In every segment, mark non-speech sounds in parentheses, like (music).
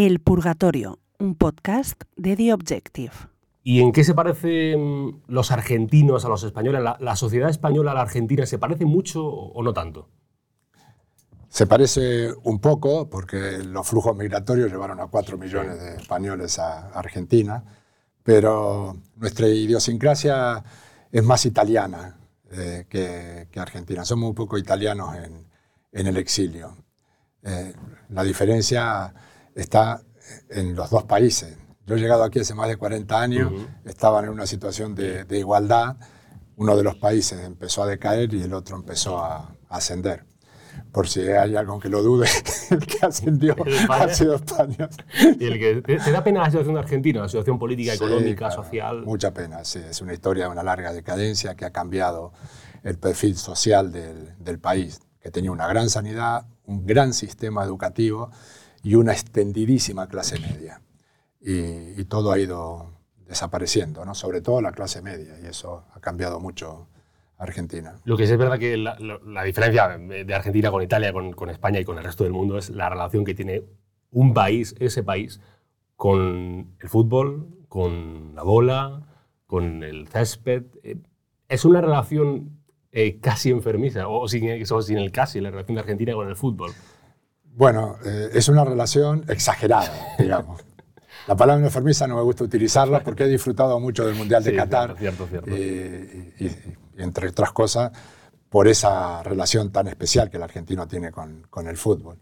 El Purgatorio, un podcast de The Objective. ¿Y en qué se parecen los argentinos a los españoles? ¿La, la sociedad española a la argentina se parece mucho o no tanto? Se parece un poco porque los flujos migratorios llevaron a 4 millones de españoles a Argentina, pero nuestra idiosincrasia es más italiana eh, que, argentina. Somos un poco italianos en, el exilio. Eh, la diferencia está en los dos países. Yo he llegado aquí hace más de 40 años, estaban en una situación de, igualdad. Uno de los países empezó a decaer y el otro empezó a ascender por si hay algo que lo dude, (laughs) el que ascendió ha sido España. ¿Y el que te, da pena la situación de Argentina, la situación política, económica, social? Mucha pena, sí. Es una historia de una larga decadencia que ha cambiado el perfil social del, del país, que tenía una gran sanidad, un gran sistema educativo y una extendidísima clase media. Y, todo ha ido desapareciendo, ¿no? sobre todo la clase media, y eso ha cambiado mucho Argentina. Lo que sí es verdad que la, diferencia de Argentina con Italia, con, España y con el resto del mundo es la relación que tiene un país, ese país, con el fútbol, con la bola, con el césped. Eh, es una relación eh, casi enfermiza, o sin, sin el casi, la relación de Argentina con el fútbol. Bueno, eh, es una relación exagerada, (laughs) digamos. La palabra enfermiza no me gusta utilizarla porque he disfrutado mucho del Mundial de Qatar. Cierto, cierto, y, entre otras cosas, por esa relación tan especial que el argentino tiene con, con el fútbol.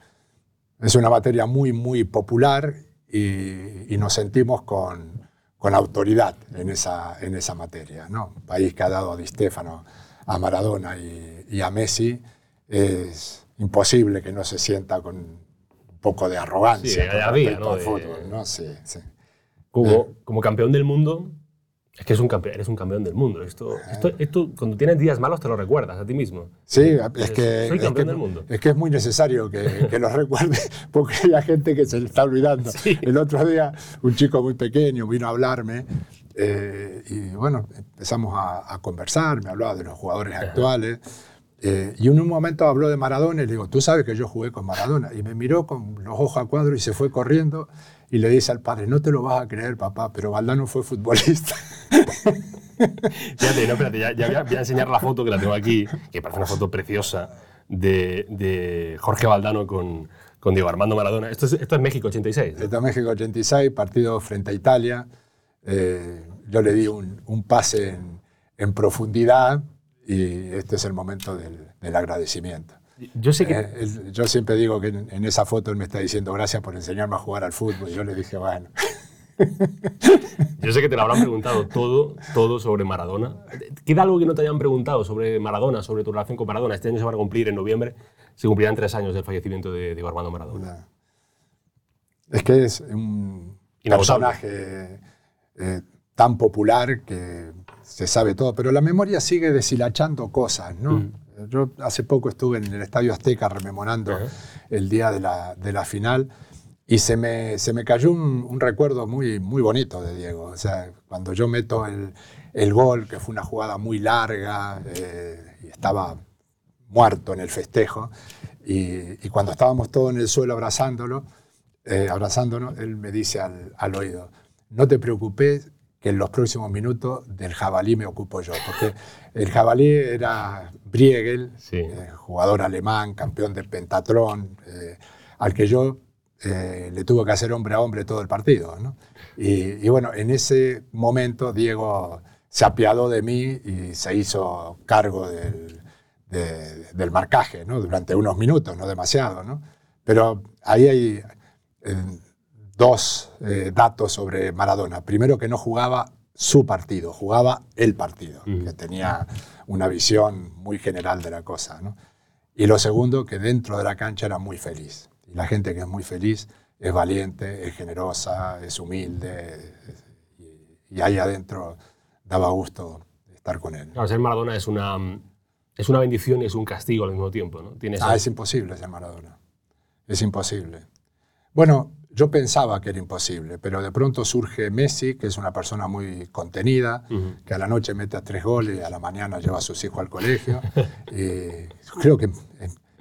Es una materia muy, muy popular y, nos sentimos con, con, autoridad en esa, en esa materia. ¿no? Un país que ha dado a Di Stefano, a Maradona y, a Messi, es imposible que no se sienta con un poco de arrogancia sí, ¿no? fútbol. ¿no? Sí, sí. Como, como campeón del mundo, es que eres un, campeón, eres un campeón del mundo. Esto, esto, cuando tienes días malos te lo recuerdas a ti mismo. Sí, es que, Soy campeón es del mundo. Es que es muy necesario que, que lo recuerde (laughs) porque hay gente que se le está olvidando. El otro día un chico muy pequeño vino a hablarme eh, y bueno, empezamos a, conversar, me hablaba de los jugadores actuales. Eh, y en un momento habló de Maradona y le digo, tú sabes que yo jugué con Maradona. Y me miró con los ojos a cuadro y se fue corriendo y le dice al padre, no te lo vas a creer, papá, pero Valdano fue futbolista. (laughs) Fíjate, no, espérate, ya, ya, voy a enseñar la foto que la tengo aquí, que parece una foto preciosa de, de Jorge Valdano con, con, Diego Armando Maradona. Esto es, esto es México 86. Esto es México 86, partido frente a Italia. Eh, yo le di un, un pase en, en, profundidad y este es el momento del, del agradecimiento. Yo sé que... Eh, yo siempre digo que en, esa foto él me está diciendo gracias por enseñarme a jugar al fútbol. Y yo le dije, bueno. (laughs) Yo sé que te lo habrán preguntado todo, todo sobre Maradona. ¿Queda algo que no te hayan preguntado sobre Maradona, sobre tu relación con Maradona? Este año se va a cumplir en noviembre, se cumplirán tres años del fallecimiento de Diego Armando Maradona. Es que es un personaje eh, tan popular que se sabe todo, pero la memoria sigue deshilachando cosas, ¿no? Mm. Yo hace poco estuve en el Estadio Azteca rememorando el día de la, de la, final y se me, se me cayó un, recuerdo muy, muy bonito de Diego. O sea, cuando yo meto el, el gol, que fue una jugada muy larga, eh, y estaba muerto en el festejo, y, y, cuando estábamos todos en el suelo abrazándolo, eh, abrazándonos, él me dice al, al oído, no te preocupes, que en los próximos minutos del jabalí me ocupo yo, porque el jabalí era Briegel, eh, jugador alemán, campeón del pentatlón, eh, al que yo eh, le tuve que hacer hombre a hombre todo el partido. Y, bueno, en ese momento Diego se apiadó de mí y se hizo cargo del, del marcaje ¿no? durante unos minutos, no demasiado. ¿no? Pero ahí hay dos eh, datos sobre Maradona. Primero, que no jugaba su partido, jugaba el partido, que tenía una visión muy general de la cosa. Y lo segundo, que dentro de la cancha era muy feliz. Y la gente que es muy feliz es valiente, es generosa, es humilde. y, ahí adentro daba gusto estar con él. ser Maradona es una, es una bendición y es un castigo al mismo tiempo. ¿no? ah, es imposible ser Maradona. Es imposible. Bueno, yo pensaba que era imposible, pero de pronto surge Messi, que es una persona muy contenida, que a la noche mete a tres goles y a la mañana lleva a sus hijos al colegio. creo que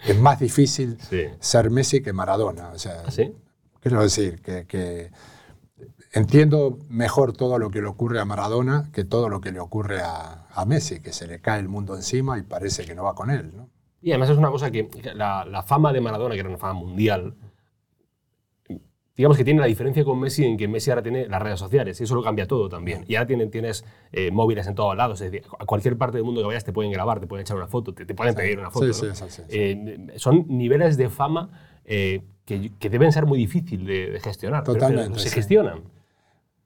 es más difícil ser Messi que Maradona. O sea, ¿Ah, ¿Sí? Quiero decir que, entiendo mejor todo lo que le ocurre a Maradona que todo lo que le ocurre a, Messi, que se le cae el mundo encima y parece que no va con él. ¿no? Y además es una cosa que la, la fama de Maradona, que era una fama mundial, digamos que tiene la diferencia con Messi en que Messi ahora tiene las redes sociales y eso lo cambia todo también. Y ahora tienes, tienes eh, móviles en todos lados, es decir, a cualquier parte del mundo que vayas te pueden grabar, te pueden echar una foto, te, pueden pedir una foto. Sí, sí, eh, son niveles de fama eh, que, que, deben ser muy difíciles de, gestionar. Totalmente. Pero, se gestionan.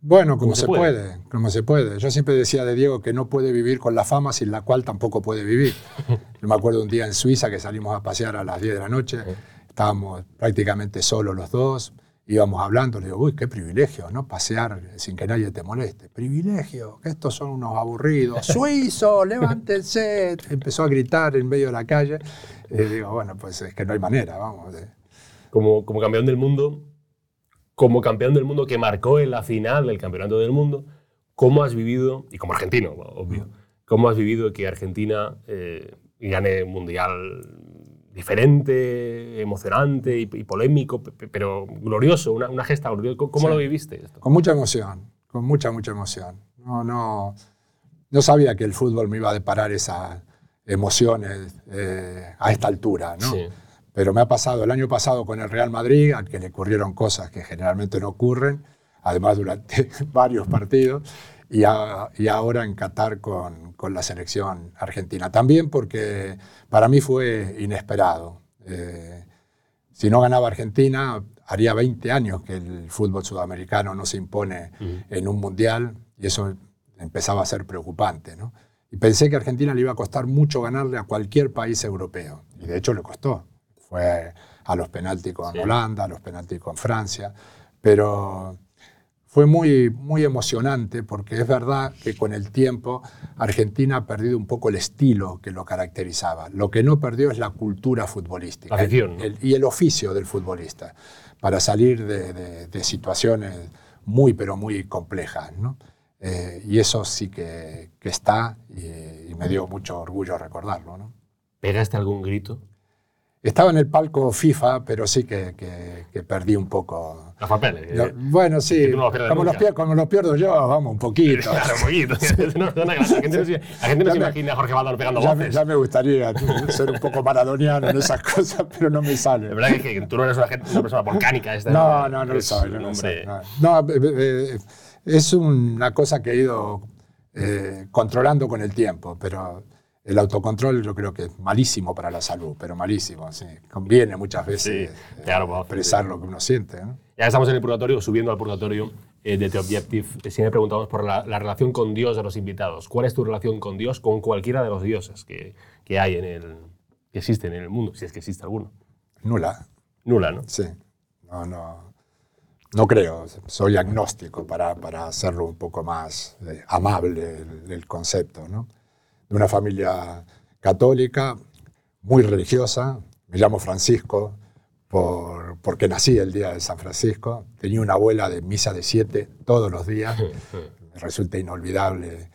Bueno, como se, puede? como se puede. Yo siempre decía de Diego que no puede vivir con la fama sin la cual tampoco puede vivir. (laughs) Yo me acuerdo un día en Suiza que salimos a pasear a las 10 de la noche, estábamos prácticamente solos los dos, íbamos hablando, le digo, uy, qué privilegio, ¿no? Pasear sin que nadie te moleste. Privilegio, que estos son unos aburridos. (laughs) ¡Suizo, levántense! Empezó a gritar en medio de la calle. Y digo, bueno, pues es que no hay manera, vamos. Como, como campeón del mundo, como campeón del mundo que marcó en la final del campeonato del mundo, ¿cómo has vivido, y como argentino, obvio, cómo has vivido que Argentina eh, gane mundial diferente, emocionante y, polémico, pero glorioso, una, gesta gloriosa. ¿Cómo lo viviste? Con mucha emoción, con mucha, mucha emoción. No, no, no sabía que el fútbol me iba a deparar esas emociones eh, a esta altura, ¿no? Pero me ha pasado el año pasado con el Real Madrid, al que le ocurrieron cosas que generalmente no ocurren, además durante (laughs) varios partidos y, ahora en Qatar con, con, la selección argentina. También porque para mí fue inesperado. Eh, si no ganaba Argentina, haría 20 años que el fútbol sudamericano no se impone en un mundial y eso empezaba a ser preocupante. ¿no? Y pensé que a Argentina le iba a costar mucho ganarle a cualquier país europeo. Y de hecho le costó. Fue a los penaltis con Holanda, a los penaltis con Francia. Pero fue muy, muy emocionante porque es verdad que con el tiempo Argentina ha perdido un poco el estilo que lo caracterizaba. Lo que no perdió es la cultura futbolística y el oficio del futbolista para salir de, situaciones muy, pero muy complejas. Eh, y eso sí que, está y, me dio mucho orgullo recordarlo. ¿no? ¿Pegaste algún grito? Estaba en el palco FIFA, pero sí que, que, perdí un poco. Los papeles. Eh, bueno, sí. como, los pierdo, como, los pierdo, yo, vamos, un poquito. Claro, (laughs) un poquito. (laughs) (laughs) la gente no, se, imagina a Jorge Valdano pegando ya voces. Me, ya me gustaría ser un poco maradoniano en esas cosas, pero no me sale. La verdad es que tú no eres una, una persona volcánica. Esta, no, no, no lo soy. No, no, eh, eh, es una cosa que he ido controlando con el tiempo, pero el autocontrol yo creo que es malísimo para la salud, pero malísimo, sí. Conviene muchas veces expresar lo que uno siente. Ya estamos en el purgatorio, subiendo al purgatorio eh, de The Objective. Siempre preguntamos por la, relación con Dios de los invitados. ¿Cuál es tu relación con Dios, con cualquiera de los dioses que, que hay en el, que existen en el mundo, si es que existe alguno? Nula. Nula, ¿no? Sí. No, no. No creo, soy agnóstico para, para hacerlo un poco más eh, amable el, el concepto, ¿no? De una familia católica, muy religiosa. Me llamo Francisco por, porque nací el día de San Francisco. Tenía una abuela de misa de siete todos los días. (laughs) Me resulta inolvidable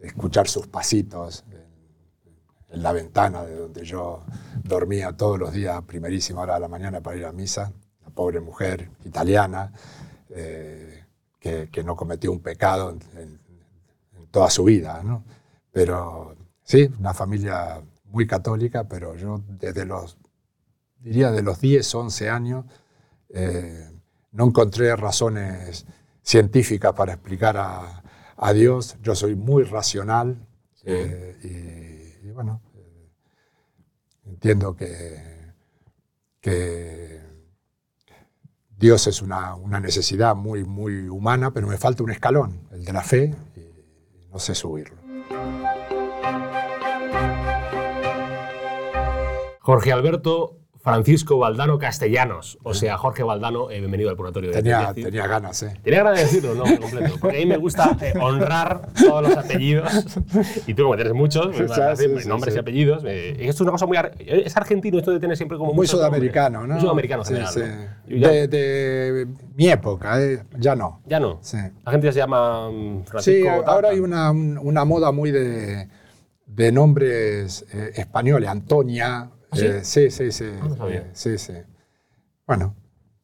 escuchar sus pasitos en, la ventana de donde yo dormía todos los días, primerísima hora de la mañana para ir a misa. La pobre mujer italiana eh, que, no cometió un pecado en, en toda su vida. ¿no? Pero sí, una familia muy católica, pero yo desde los, diría de los 10, 11 años, eh, no encontré razones científicas para explicar a, Dios. Yo soy muy racional eh, y, bueno, eh, entiendo que, que Dios es una, una, necesidad muy, muy humana, pero me falta un escalón, el de la fe, y no sé subirlo. Jorge Alberto Francisco Valdano Castellanos, o sea, Jorge Valdano, eh, bienvenido al Purgatorio. Tenía, tenía ganas, ¿eh? Tenía ganas de decirlo, no, completo. Porque a mí me gusta eh, honrar todos los apellidos. Y tú, como tienes muchos, pues, nombres y apellidos. Eh, es una cosa muy. Es argentino esto de tener siempre como. Muy sudamericano, ¿no? Muy sudamericano, general. De, mi época, ya no. Ya no. La gente ya se llama mm, Francisco. Sí, ahora hay una, una moda muy de, de nombres españoles. Antonia. ¿Ah, sí? Eh, sí, sí, sí. Ah, sí, sí. Bueno,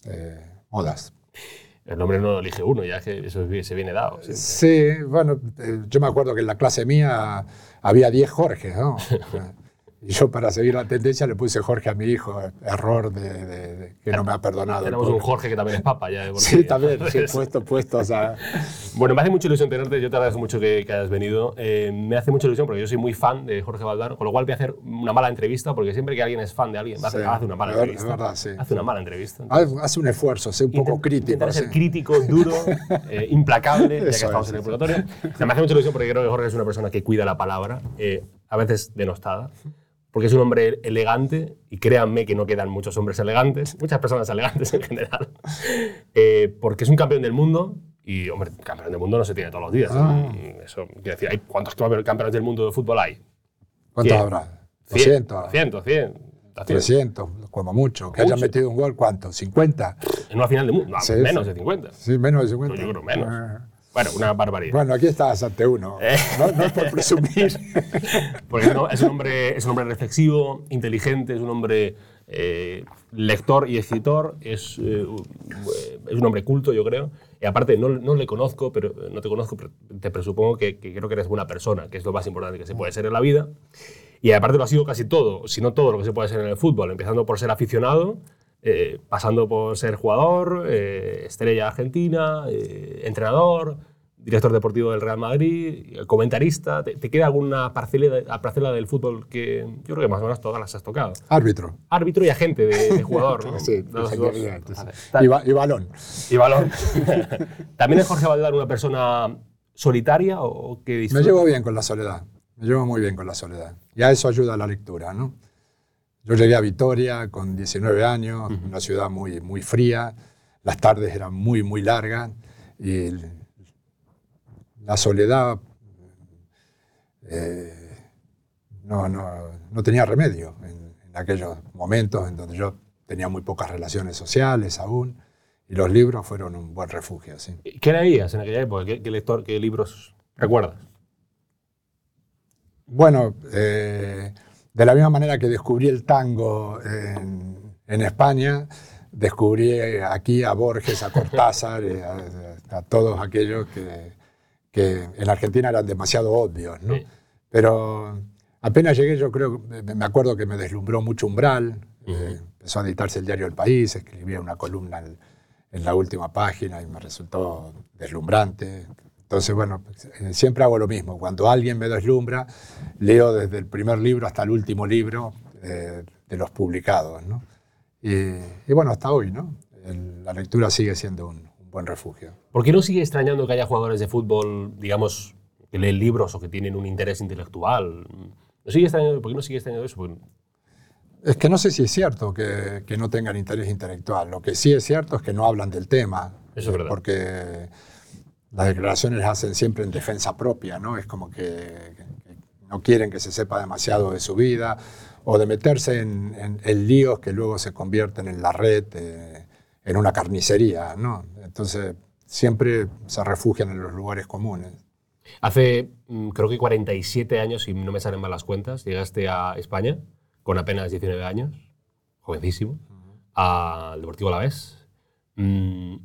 eh, modas. El nombre no lo elige uno, ya que eso se viene dado. Sí, bueno, eh, yo me acuerdo que en la clase mía había 10 Jorge, ¿no? (laughs) Y yo para seguir la tendencia le puse Jorge a mi hijo, error de, que no me ha perdonado. Tenemos un Jorge que también es papa ya. Sí, también, (laughs) sí, puesto, puesto. O sea. Bueno, me hace mucha ilusión tenerte, yo te agradezco mucho que, hayas venido. Eh, me hace mucha ilusión porque yo soy muy fan de Jorge Valdano, con lo cual voy a hacer una mala entrevista porque siempre que alguien es fan de alguien, hace una mala entrevista. Verdad, sí. Hace una mala entrevista. Hace un esfuerzo, sé un poco crítico. Intentar ser crítico, duro, (laughs) eh, implacable, ya que estamos en el purgatorio. me hace mucha ilusión porque creo que Jorge es una persona que cuida la palabra, eh, a veces denostada porque es un hombre elegante y créanme que no quedan muchos hombres elegantes, muchas personas elegantes en general, (laughs) eh, porque es un campeón del mundo y, hombre, campeón del mundo no se tiene todos los días. Ah. Eso, quiero decir, ¿cuántos campeones del mundo de fútbol hay? ¿Cuántos habrá? 200. 200, 100. 300, como mucho. Que hayan metido un gol, ¿cuánto? ¿50? En una final de mundo, menos de 50. Sí, menos de 50. yo creo menos. Ah. Bueno, una barbaridad. Bueno, aquí estás ante uno. (laughs) Eh. No, es por presumir. (laughs) Porque es un, hombre, es un hombre reflexivo, inteligente, es un hombre eh, lector y escritor, es, eh, es un hombre culto, yo creo. Y aparte, no, no, le conozco, pero no te conozco, pero te presupongo que, que, creo que eres buena persona, que es lo más importante que se puede ser en la vida. Y aparte lo ha sido casi todo, si no todo lo que se puede ser en el fútbol, empezando por ser aficionado, eh, pasando por ser jugador, eh, estrella argentina, eh, entrenador, director deportivo del Real Madrid, comentarista. ¿Te, queda alguna parcela, parcela, del fútbol que yo creo que más o menos todas las has tocado? Árbitro. Árbitro y agente de, jugador. (laughs) ¿no? sí, y, balón. Y balón. (laughs) ¿También es Jorge Valdar una persona solitaria o que Me llevo bien con la soledad. Me llevo muy bien con la soledad. Y a eso ayuda la lectura, ¿no? Yo llegué a Vitoria con 19 años, una ciudad muy, muy fría, las tardes eran muy, muy largas y la soledad eh, no, no, no, tenía remedio en, aquellos momentos en donde yo tenía muy pocas relaciones sociales aún y los libros fueron un buen refugio. ¿sí? ¿Qué leías en aquella época? ¿Qué, lector, qué libros recuerdas? Bueno, eh, de la misma manera que descubrí el tango en, España, descubrí aquí a Borges, a Cortázar, a, todos aquellos que, que, en Argentina eran demasiado obvios. ¿no? Pero apenas llegué, yo creo, me acuerdo que me deslumbró mucho Umbral, eh, empezó a editarse el diario El País, escribía una columna en, en la última página y me resultó deslumbrante. Entonces, bueno, pues, eh, siempre hago lo mismo. Cuando alguien me deslumbra, leo desde el primer libro hasta el último libro eh, de los publicados. ¿no? Y, bueno, hasta hoy, ¿no? la lectura sigue siendo un, buen refugio. ¿Por qué no sigue extrañando que haya jugadores de fútbol, digamos, que leen libros o que tienen un interés intelectual? ¿No sigue extrañando, ¿Por qué no sigue extrañando eso? Es que no sé si es cierto que, que, no tengan interés intelectual. Lo que sí es cierto es que no hablan del tema. Eso es verdad. Porque las declaraciones las hacen siempre en defensa propia, ¿no? Es como que, no quieren que se sepa demasiado de su vida o de meterse en, líos que luego se convierten en la red, eh, en una carnicería, ¿no? Entonces siempre se refugian en los lugares comunes. Hace mm, creo que 47 años, si no me salen mal las cuentas, llegaste a España con apenas 19 años, jovencísimo, al Deportivo Alavés. Mm,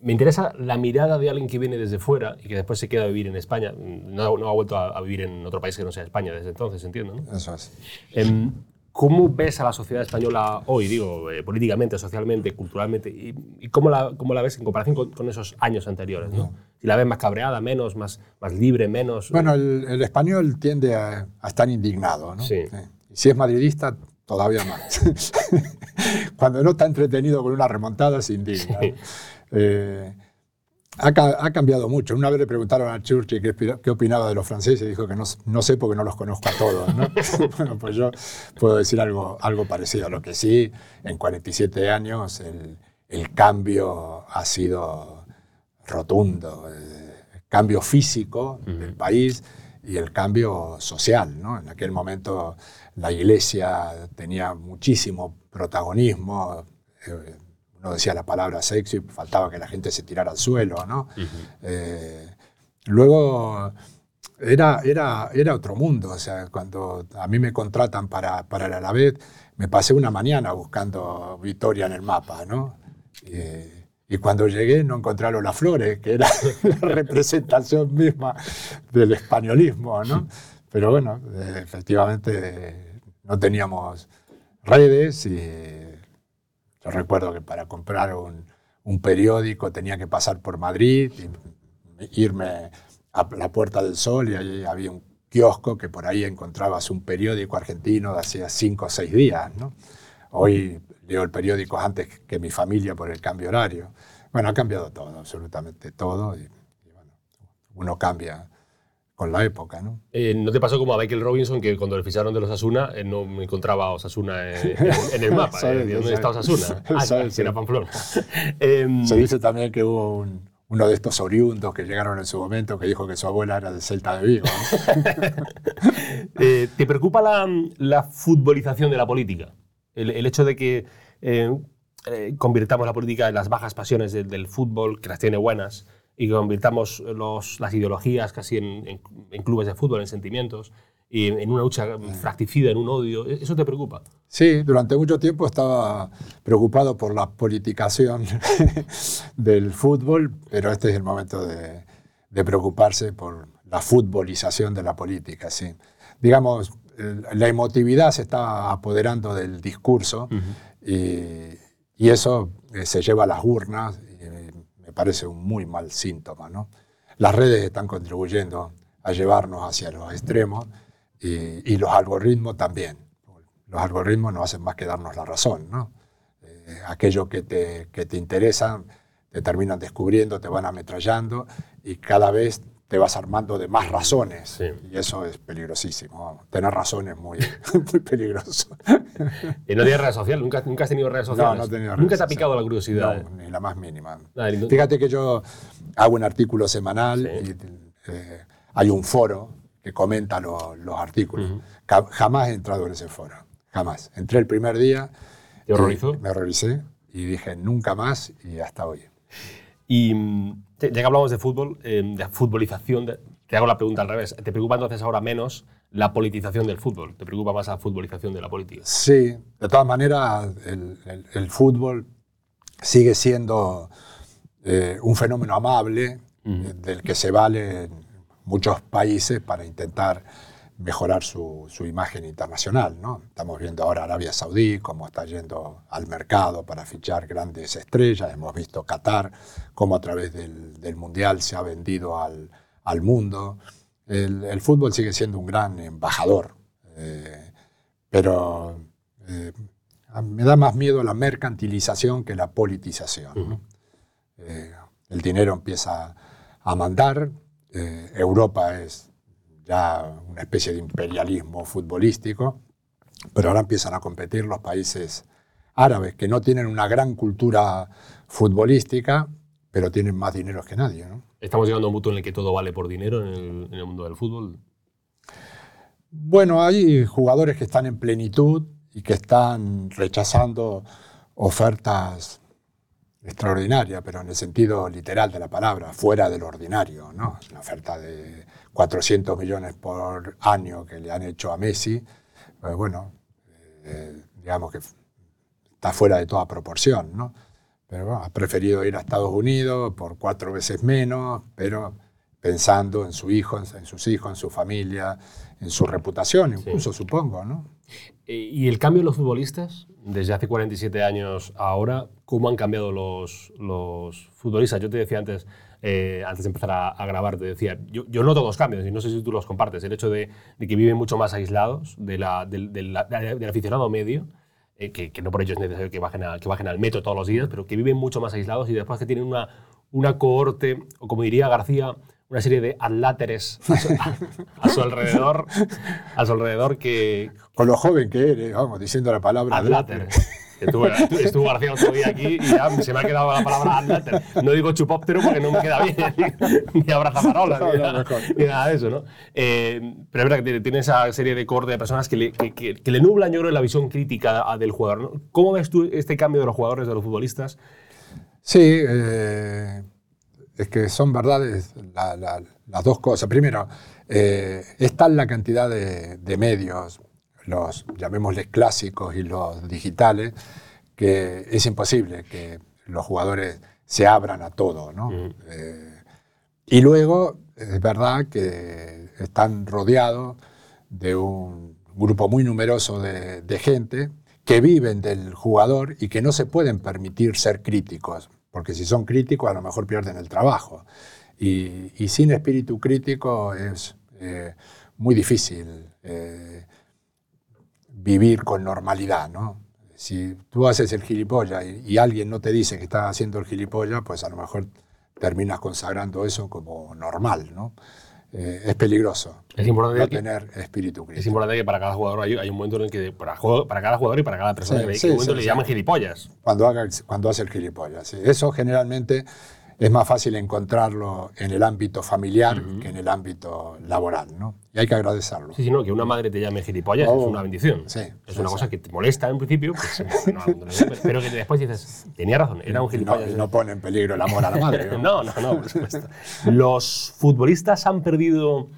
me interesa la mirada de alguien que viene desde fuera y que después se queda a vivir en España. No, ha vuelto a, vivir en otro país que no sea España desde entonces, entiendo. ¿no? Eso es. Em, ¿Cómo ves a la sociedad española hoy, digo, eh, políticamente, socialmente, culturalmente? ¿Y, cómo, la, cómo, la, ves en comparación con, esos años anteriores? ¿no? Si la ves más cabreada, menos, más, más libre, menos. Bueno, el, español tiende a, estar indignado. ¿no? Sí. Si es madridista, todavía más. (laughs) Cuando no está entretenido con una remontada, se indigna. Eh, ha, cambiado mucho. Una vez le preguntaron a Churchill qué, opinaba de los franceses y dijo que no, no, sé porque no los conozco a todos. (laughs) bueno, pues yo puedo decir algo, algo parecido. a Lo que sí, en 47 años el, el cambio ha sido rotundo. El cambio físico del país y el cambio social. ¿no? En aquel momento la iglesia tenía muchísimo protagonismo. Eh, uno decía la palabra sexy, faltaba que la gente se tirara al suelo, ¿no? Eh, luego era, era, era otro mundo, o sea, cuando a mí me contratan para, para el Alavés, me pasé una mañana buscando Vitoria en el mapa, ¿no? y cuando llegué no encontraron las flores, que era (laughs) la representación misma del españolismo, ¿no? Pero bueno, efectivamente no teníamos redes y recuerdo que para comprar un, periódico tenía que pasar por Madrid, y irme a la Puerta del Sol y allí había un kiosco que por ahí encontrabas un periódico argentino de hacía cinco o seis días. Hoy leo el periódico antes que mi familia por el cambio horario. Bueno, ha cambiado todo, absolutamente todo. Y, bueno, uno cambia con la época, ¿no? Eh, ¿No te pasó como a Michael Robinson que cuando le ficharon de los Asuna eh, no me encontraba a Osasuna en, en, el (laughs) mapa? eh, ¿Dónde está Osasuna? (laughs) Ah, sí, era Pamplona. (laughs) Em, Se dice también que hubo uno de estos oriundos que llegaron en su momento que dijo que su abuela era de Celta de Vigo. eh, ¿Te preocupa la, la, futbolización de la política? El, el hecho de que convirtamos la política en las bajas pasiones del, del, fútbol, que las tiene buenas, y convirtamos los, las ideologías casi en, en, en, clubes de fútbol, en sentimientos, y en, en una lucha fracticida, en un odio. ¿Eso te preocupa? Sí, durante mucho tiempo estaba preocupado por la politicación (laughs) del fútbol, pero este es el momento de, de preocuparse por la futbolización de la política. Sí. Digamos, la emotividad se está apoderando del discurso uh -huh. y, y, eso eh, se lleva a las urnas me parece un muy mal síntoma. ¿no? Las redes están contribuyendo a llevarnos hacia los extremos y, los algoritmos también. Los algoritmos no hacen más que darnos la razón. ¿no? Eh, aquello que te, que te interesa te terminan descubriendo, te van ametrallando y cada vez te vas armando de más razones. Sí. Y eso es peligrosísimo. Tener razones es muy, (laughs) muy peligroso. ¿Y no tienes redes sociales? ¿Nunca, ¿Nunca, has tenido redes sociales? No, no he tenido ¿Nunca te ha picado la curiosidad? No, ni la más mínima. Ah, Fíjate que yo hago un artículo semanal sí. y eh, hay un foro que comenta lo, los artículos. Uh -huh. Jamás he entrado en ese foro. Jamás. Entré el primer día. ¿Te horrorizó? Me horroricé y dije nunca más y hasta hoy. Y ya que hablamos de fútbol, eh, de futbolización, te hago la pregunta al revés. ¿Te preocupa entonces ahora menos la politización del fútbol? ¿Te preocupa más la futbolización de la política? Sí, de todas maneras, el, el, el fútbol sigue siendo eh, un fenómeno amable -huh. del que se vale muchos países para intentar mejorar su, su, imagen internacional. ¿no? Estamos viendo ahora Arabia Saudí, cómo está yendo al mercado para fichar grandes estrellas. Hemos visto Qatar, cómo a través del, del Mundial se ha vendido al, al mundo. El, el, fútbol sigue siendo un gran embajador, eh, pero eh, me da más miedo la mercantilización que la politización. Uh -huh. ¿no? eh, el dinero empieza a mandar, eh, Europa es ya una especie de imperialismo futbolístico, pero ahora empiezan a competir los países árabes que no tienen una gran cultura futbolística, pero tienen más dinero que nadie. ¿no? ¿Estamos llegando a un punto en el que todo vale por dinero en el, en el mundo del fútbol? Bueno, hay jugadores que están en plenitud y que están rechazando ofertas extraordinaria, pero en el sentido literal de la palabra, fuera de lo ordinario. ¿no? Una oferta de 400 millones por año que le han hecho a Messi, pues bueno, eh, digamos que está fuera de toda proporción. ¿no? Pero bueno, ha preferido ir a Estados Unidos por cuatro veces menos, pero pensando en su hijo, en sus hijos, en su familia, en su reputación, incluso sí. supongo. ¿no? Eh, ¿Y el cambio de los futbolistas? Desde hace 47 años ahora, ¿cómo han cambiado los, los futbolistas? Yo te decía antes, eh, antes de empezar a, a, grabar, te decía, yo, yo, noto dos cambios y no sé si tú los compartes. El hecho de, de que viven mucho más aislados de la, del, del, del aficionado medio, eh, que, que, no por ello es necesario que bajen, a, que bajen al metro todos los días, pero que viven mucho más aislados y después que tienen una, una cohorte, o como diría García, una serie de adláteres a su, a, a su, alrededor, a su alrededor que... Con lo joven que eres, vamos, diciendo la palabra adláter. Estuvo, estuvo García otro día aquí y ya se me ha quedado la palabra adláter. No digo chupóptero porque no me queda bien, (laughs) ni abrazafarola, no, ni, no, ni, nada de eso, ¿no? Eh, pero es verdad que tiene esa serie de corte de personas que le, que, que, que le nublan, yo creo, la visión crítica del jugador. ¿no? ¿Cómo ves tú este cambio de los jugadores, de los futbolistas? Sí, eh, es que son verdades la, la, las dos cosas. Primero, eh, es tal la cantidad de, de, medios, los llamémosles clásicos y los digitales, que es imposible que los jugadores se abran a todo, ¿no? Eh, y luego, es verdad que están rodeados de un grupo muy numeroso de, gente que viven del jugador y que no se pueden permitir ser críticos, porque si son críticos a lo mejor pierden el trabajo. Y, sin espíritu crítico es eh, muy difícil vivir con normalidad, ¿no? Si tú haces el gilipollas y, alguien no te dice que estás haciendo el gilipollas, pues a lo mejor terminas consagrando eso como normal, ¿no? Eh, es peligroso. Es importante no tener espíritu crítico. Es importante que para cada jugador hay, un momento en el que para, para, cada jugador y para cada persona que, sí, le llaman gilipollas. Cuando, haga, cuando hace el gilipollas. Eso generalmente es más fácil encontrarlo en el ámbito familiar que en el ámbito laboral, ¿no? Y hay que agradecerlo. Sí, sí, no, que una madre te llame gilipollas es oh, una bendición. Sí, es una cosa que te molesta en principio, pues, (laughs) pero que después dices, tenía razón, era un gilipollas. Y no, pone en peligro el amor a la madre. (laughs) ¿no? no, no, por supuesto. ¿Los futbolistas han perdido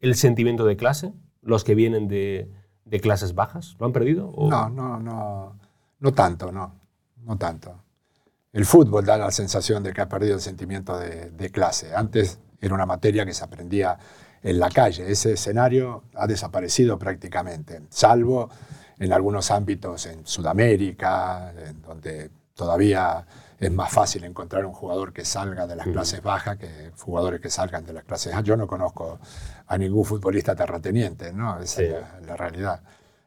el sentimiento de clase? ¿Los que vienen de, de clases bajas? ¿Lo han perdido? No, no, no, no tanto, no, no tanto el fútbol da la sensación de que ha perdido el sentimiento de, clase. Antes era una materia que se aprendía en la calle. Ese escenario ha desaparecido prácticamente, salvo en algunos ámbitos en Sudamérica, en donde todavía es más fácil encontrar un jugador que salga de las clases bajas que jugadores que salgan de las clases altas. Yo no conozco a ningún futbolista terrateniente, ¿no? Esa es la realidad.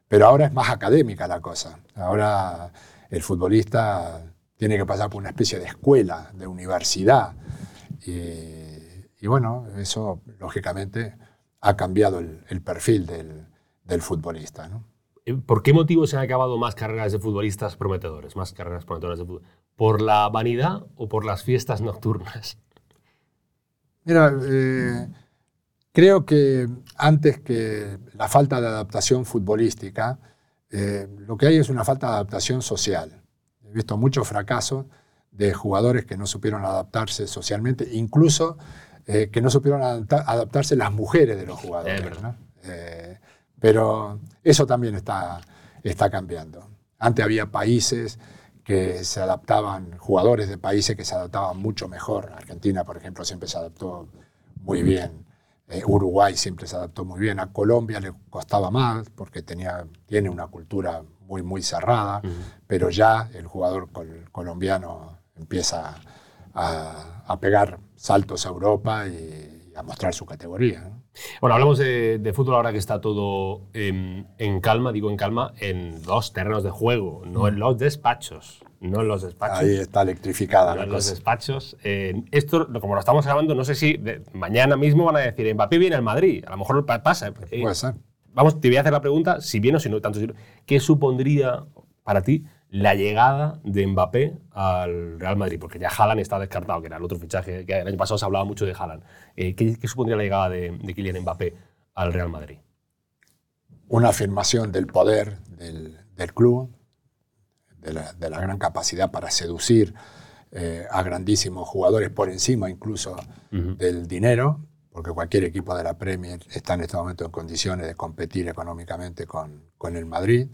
Pero ahora es más académica la cosa. Ahora el futbolista tiene que pasar por una especie de escuela, de universidad. Y, bueno, eso lógicamente ha cambiado el, perfil del, futbolista. Eh, ¿Por qué motivo se han acabado más carreras de futbolistas prometedores, más carreras prometedoras de fútbol? ¿Por la vanidad o por las fiestas nocturnas? Mira, eh, creo que antes que la falta de adaptación futbolística, eh, lo que hay es una falta de adaptación social. He visto muchos fracasos de jugadores que no supieron adaptarse socialmente, incluso eh, que no supieron adaptarse las mujeres de los jugadores. Eh, pero eso también está, está cambiando. Antes había países que se adaptaban, jugadores de países que se adaptaban mucho mejor. Argentina, por ejemplo, siempre se adaptó muy bien. Eh, Uruguay siempre se adaptó muy bien. A Colombia le costaba más porque tenía, tiene una cultura muy, muy cerrada, pero ya el jugador colombiano empieza a, pegar saltos a Europa y, a mostrar su categoría. Bueno, hablamos de, fútbol ahora que está todo en, calma, digo en calma, en dos terrenos de juego, no en los despachos. No en los despachos. Ahí está electrificada. No en los despachos. esto, como lo estamos grabando, no sé si mañana mismo van a decir Mbappé viene al Madrid. A lo mejor pasa. Puede ser vamos, te voy a hacer la pregunta, si bien o si no, tanto ¿qué supondría para ti la llegada de Mbappé al Real Madrid? Porque ya Haaland está descartado, que era el otro fichaje, que el año pasado se hablaba mucho de Haaland. Eh, ¿qué, supondría la llegada de, Kylian Mbappé al Real Madrid? Una afirmación del poder del, club, de la, gran capacidad para seducir eh, a grandísimos jugadores por encima incluso del dinero porque cualquier equipo de la Premier está en este momento en condiciones de competir económicamente con, con el Madrid.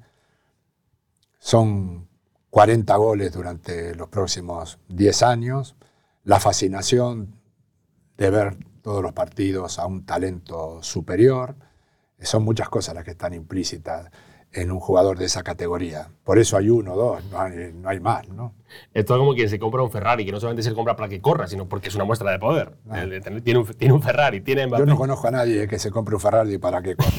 Son 40 goles durante los próximos 10 años, la fascinación de ver todos los partidos a un talento superior, son muchas cosas las que están implícitas en un jugador de esa categoría. Por eso hay uno, dos, no hay, no hay más. ¿no? Esto es como quien se compra un Ferrari, que no solamente se compra para que corra, sino porque es una muestra de poder. Ah. Tiene, un, tiene, un, Ferrari, tiene Yo no conozco a nadie que se compre un Ferrari para que corra.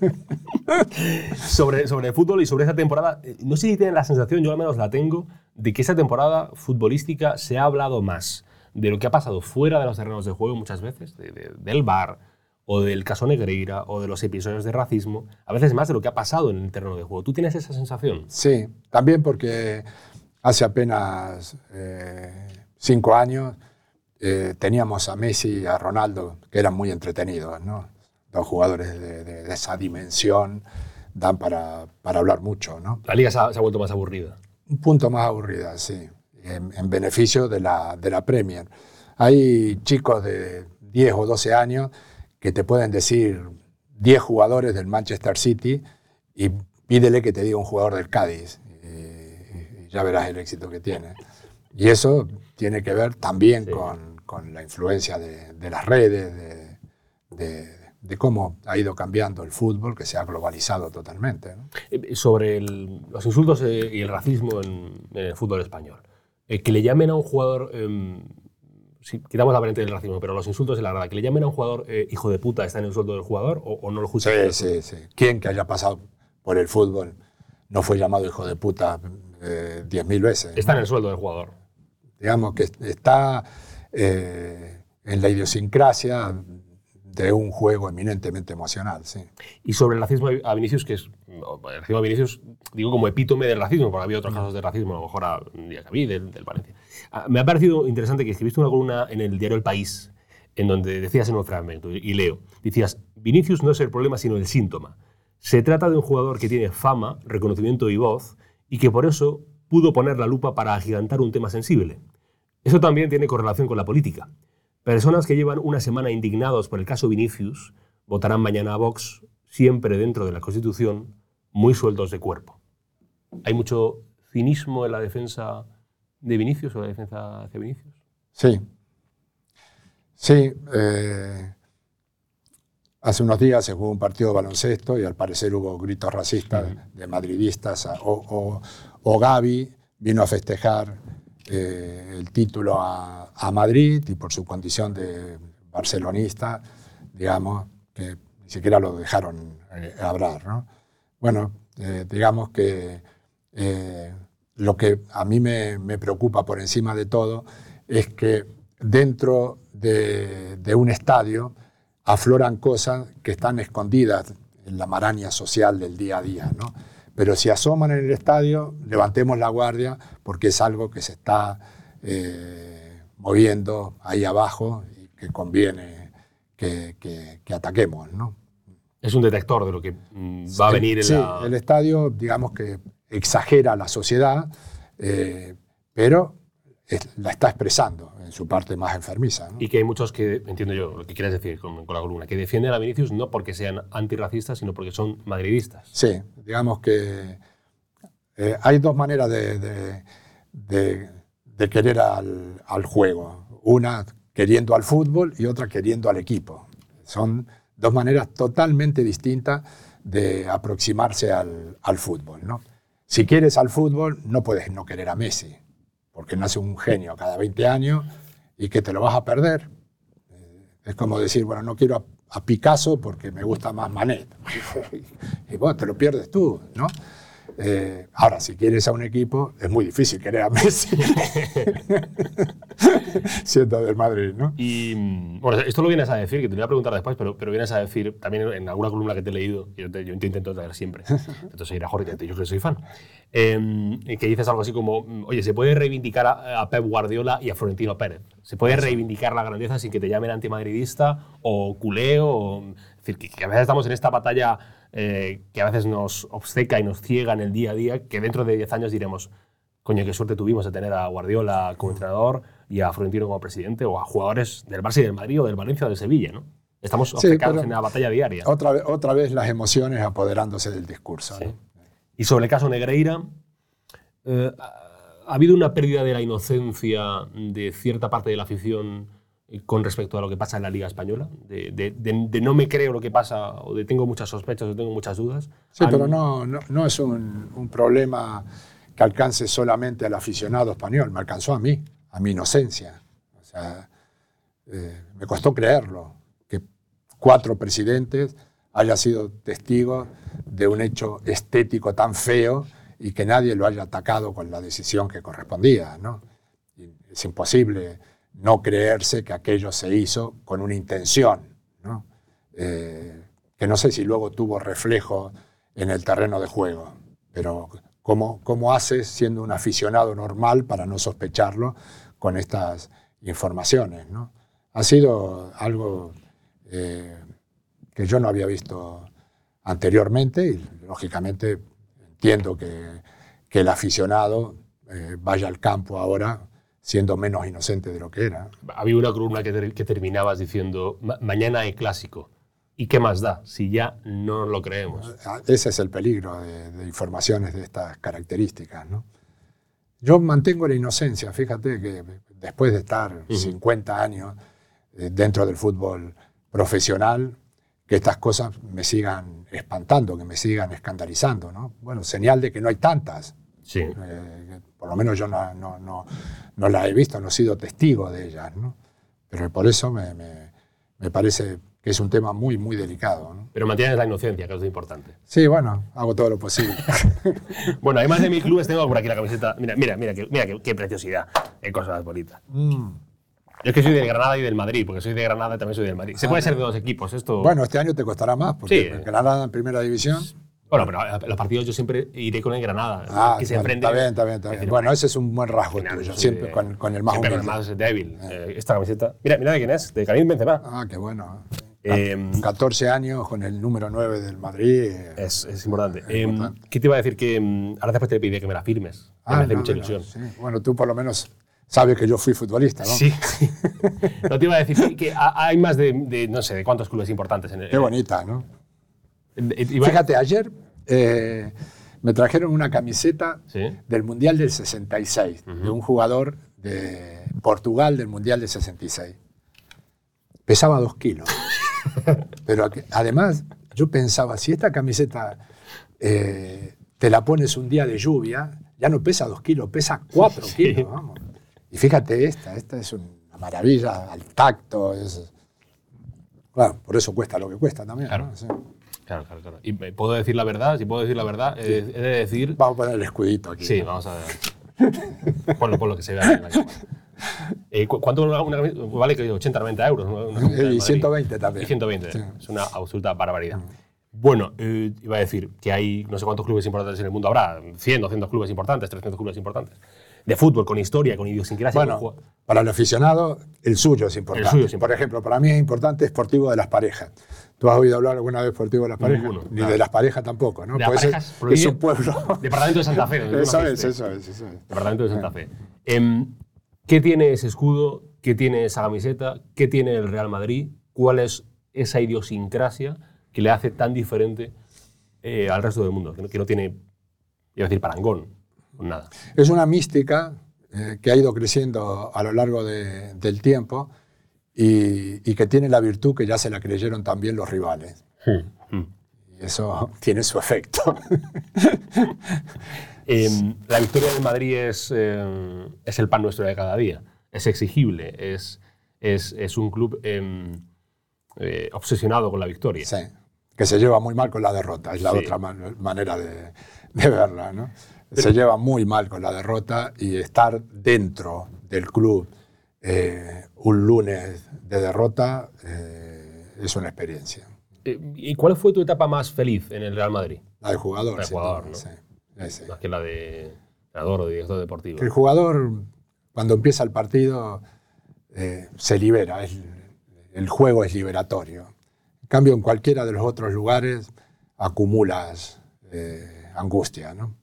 (laughs) sobre, sobre el fútbol y sobre esa temporada, eh, no sé si tienen la sensación, yo al menos la tengo, de que esa temporada futbolística se ha hablado más de lo que ha pasado fuera de los terrenos de juego muchas veces, del bar, o del caso Negreira o de los episodios de racismo, a veces más de lo que ha pasado en el terreno de juego. ¿Tú tienes esa sensación? Sí, también porque hace apenas eh, cinco años eh, teníamos a Messi y a Ronaldo, que eran muy entretenidos, ¿no? Dos jugadores de, esa dimensión dan para, para, hablar mucho, ¿no? La liga se ha, vuelto más aburrida. Un punto más aburrida, sí, en, en beneficio de la, de la Premier. Hay chicos de 10 o 12 años que te pueden decir 10 jugadores del Manchester City y pídele que te diga un jugador del Cádiz. Y, ya verás el éxito que tiene. Y eso tiene que ver también con, con, la influencia de, de las redes, de, de, cómo ha ido cambiando el fútbol, que se ha globalizado totalmente. Eh, sobre los insultos eh, y el racismo en, en el fútbol español. que le llamen a un jugador em, si quitamos la variante del racismo, pero los insultos de la verdad, que le llamen a un jugador eh, hijo de puta está en el sueldo del jugador o, no lo justifica. Sí, sí, sí. ¿Quién que haya pasado por el fútbol no fue llamado hijo de puta eh, diez mil veces? Está en el sueldo del jugador. Digamos que está eh, en la idiosincrasia de un juego eminentemente emocional, sí. Y sobre el racismo a Vinicius, que es el racismo a Vinicius, digo como epítome del racismo, porque había otros mm. casos de racismo, a lo mejor a del, del Valencia. Ah, me ha parecido interesante que escribiste una columna en el diario El País, en donde decías en un fragmento, y leo, decías, Vinicius no es el problema, sino el síntoma. Se trata de un jugador que tiene fama, reconocimiento y voz, y que por eso pudo poner la lupa para agigantar un tema sensible. Eso también tiene correlación con la política. Personas que llevan una semana indignados por el caso Vinicius votarán mañana a Vox, siempre dentro de la Constitución, muy sueltos de cuerpo. Hay mucho cinismo en la defensa de Vinicius o la defensa hacia Vinicius? Sí. Sí. Eh, hace unos días se jugó un partido de baloncesto y al parecer hubo gritos racistas de madridistas. O, o, Gaby vino a festejar eh, el título a, Madrid y por su condición de barcelonista, digamos, que ni siquiera lo dejaron eh, hablar. ¿no? Bueno, digamos que lo que a mí me, preocupa por encima de todo es que dentro de, un estadio afloran cosas que están escondidas en la maraña social del día a día. ¿no? Pero si asoman en el estadio, levantemos la guardia porque es algo que se está eh, moviendo ahí abajo y que conviene que, ataquemos. ¿no? Es un detector de lo que mm, va a venir en sí, el estadio, digamos que exagera la sociedad, eh, pero la está expresando en su parte más enfermiza. Y que hay muchos que, entiendo yo lo que quieres decir con, la columna, que defienden a Vinicius no porque sean antirracistas, sino porque son madridistas. Sí, digamos que eh, hay dos maneras de, de, querer al, al, juego. Una queriendo al fútbol y otra queriendo al equipo. Son dos maneras totalmente distintas de aproximarse al, al fútbol. ¿no? Si quieres al fútbol, no puedes no querer a Messi, porque nace un genio cada 20 años y que te lo vas a perder. Eh, es como decir, bueno, no quiero a, Picasso porque me gusta más Manet. (laughs) y bueno, te lo pierdes tú, ¿no? Eh, ahora, si quieres a un equipo, es muy difícil querer a Messi. (laughs) Siendo del Madrid, ¿no? Y mm, bueno, esto lo vienes a decir, que te voy a preguntar después, pero, pero vienes a decir también en alguna columna que te he leído, yo, yo intento traer siempre, (laughs) entonces ir a Jorge, yo que soy fan, eh, que dices algo así como, mm, oye, se puede reivindicar a, Pep Guardiola y a Florentino Pérez, se puede reivindicar la grandeza sin que te llamen antimadridista o culeo, o, es decir, que, que a veces estamos en esta batalla eh, que a veces nos obceca y nos ciega en el día a día, que dentro de 10 años diremos, coño, qué suerte tuvimos de tener a Guardiola como entrenador y a Florentino como presidente, o a jugadores del Barça y del Madrid o del Valencia o del Sevilla, ¿no? Estamos obcecados en la batalla diaria. Otra, otra vez las emociones apoderándose del discurso. Y sobre el caso Negreira, eh, ¿ha habido una pérdida de la inocencia de cierta parte de la afición con respecto a lo que pasa en la Liga Española, de, no me creo lo que pasa o de tengo muchas sospechas o tengo muchas dudas. Sí, pero no, no, es un, problema que alcance solamente al aficionado español, me alcanzó a mí, a mi inocencia. O sea, eh, me costó creerlo, que cuatro presidentes hayan sido testigos de un hecho estético tan feo y que nadie lo haya atacado con la decisión que correspondía. ¿no? Es imposible no creerse que aquello se hizo con una intención, eh, que no sé si luego tuvo reflejo en el terreno de juego, pero ¿cómo, cómo haces siendo un aficionado normal para no sospecharlo con estas informaciones? ¿no? Ha sido algo eh, que yo no había visto anteriormente y lógicamente entiendo que, el aficionado eh, vaya al campo ahora siendo menos inocente de lo que era. Había una columna que, terminabas diciendo, mañana hay clásico. ¿Y qué más da si ya no lo creemos? Ah, ese es el peligro de, informaciones de estas características. ¿no? yo mantengo la inocencia, fíjate que después de estar 50 años eh, dentro del fútbol profesional, que estas cosas me sigan espantando, que me sigan escandalizando. ¿no? Bueno, señal de que no hay tantas. Sí. Eh, por lo menos yo no, no, no, no las he visto, no he sido testigo de ellas. ¿no? Pero por eso me, me, me parece que es un tema muy, muy delicado. ¿no? Pero mantienes la inocencia, que es lo importante. Sí, bueno, hago todo lo posible. (laughs) bueno, además de mil clubes, tengo por aquí la camiseta. Mira, mira, mira, qué, mira qué, qué preciosidad. Qué cosas bonitas. Mm. Yo es que soy del Granada y del Madrid, porque soy de Granada y también soy del Madrid. Se puede Ah. ser de dos equipos, esto. Bueno, este año te costará más, porque Sí. Granada en primera división. Bueno, pero a los partidos yo siempre iré con el Granada. Ah, que se bueno, enfrente. está bien, está bien, está Es bien. Bueno, ese es un buen rasgo final, tuyo, siempre de- con, con el más siempre el más débil. Eh, esta camiseta. Mira, mira de quién es, de Karim Benzema. Ah, qué bueno. Eh, 14 años con el número 9 del Madrid. eh, es, es importante. Es Eh, importante. ¿Qué te iba a decir? Que mm, ahora después te pedí que me la firmes. ah, me no, mucha ilusión. sí. Bueno, tú por lo menos sabes que yo fui futbolista, ¿no? Sí. no te iba a decir que, que ha- hay más de, de, no sé, de cuántos clubes importantes en el. Qué bonita, ¿no? Fíjate, ayer eh, me trajeron una camiseta Sí. del Mundial del 66, de un jugador de Portugal del Mundial del 66. Pesaba dos kilos. (laughs) Pero además, yo pensaba, si esta camiseta eh, te la pones un día de lluvia, ya no pesa dos kilos, pesa cuatro (laughs) Sí. kilos. vamos. Y fíjate esta, esta es una maravilla al tacto. es- Claro, por eso cuesta lo que cuesta también. Claro. ¿no? Sí. Claro, claro, claro. ¿Y puedo decir la verdad? Si puedo decir la verdad, eh, he de decir. Vamos a poner el escudito aquí. Sí, vamos a ver. Ponlo, ponlo que se vea en la cámara. Eh, ¿cu- ¿Cuánto una, una vale que 80, 90 euros? una- una Y Madrid? 120 también. Y 120. Sí. Es una absoluta barbaridad. Bueno, eh, iba a decir que hay no sé cuántos clubes importantes en el mundo. Habrá 100, 200 clubes importantes, 300 clubes importantes. De fútbol, con historia, con idiosincrasia. Bueno, con para el aficionado, el suyo es importante. El suyo es Por importante. ejemplo, para mí es importante Sportivo de las Parejas. ¿Tú has oído hablar alguna vez de Sportivo de las Parejas? Ninguno, Ni nada. de las Parejas tampoco, ¿no? De las Pues es- Parejas, es, prohibido. un pueblo. Departamento de Santa Fe. eso es, eso es, eso es. Departamento de Santa Fe. Em, ¿Qué tiene ese escudo? ¿Qué tiene esa camiseta? ¿Qué tiene el Real Madrid? ¿Cuál es esa idiosincrasia que le hace tan diferente eh, al resto del mundo? Que no, que no tiene, iba a decir, parangón, con nada. Es una mística eh, que ha ido creciendo a lo largo de- del tiempo y, y que tiene la virtud que ya se la creyeron también los rivales. Mm. Y eso (laughs) tiene su efecto. (laughs) Em, la victoria del Madrid es, eh, es el pan nuestro de cada día. Es exigible, es, es, es un club em, eh, obsesionado con la victoria. Sí, que se lleva muy mal con la derrota, es la Sí. otra man- manera de, de verla. ¿no? Se lleva muy mal con la derrota y estar dentro del club eh, un lunes de derrota eh, es una experiencia. Eh, ¿Y cuál fue tu etapa más feliz en el Real Madrid? La del jugador. La sin jugador, duda, ¿no? sí. Sí, sí. Más que la de entrenador o director deportivo. El jugador, cuando empieza el partido, eh, se libera, es- el juego es liberatorio. En cambio, en cualquiera de los otros lugares acumulas eh, angustia, ¿no?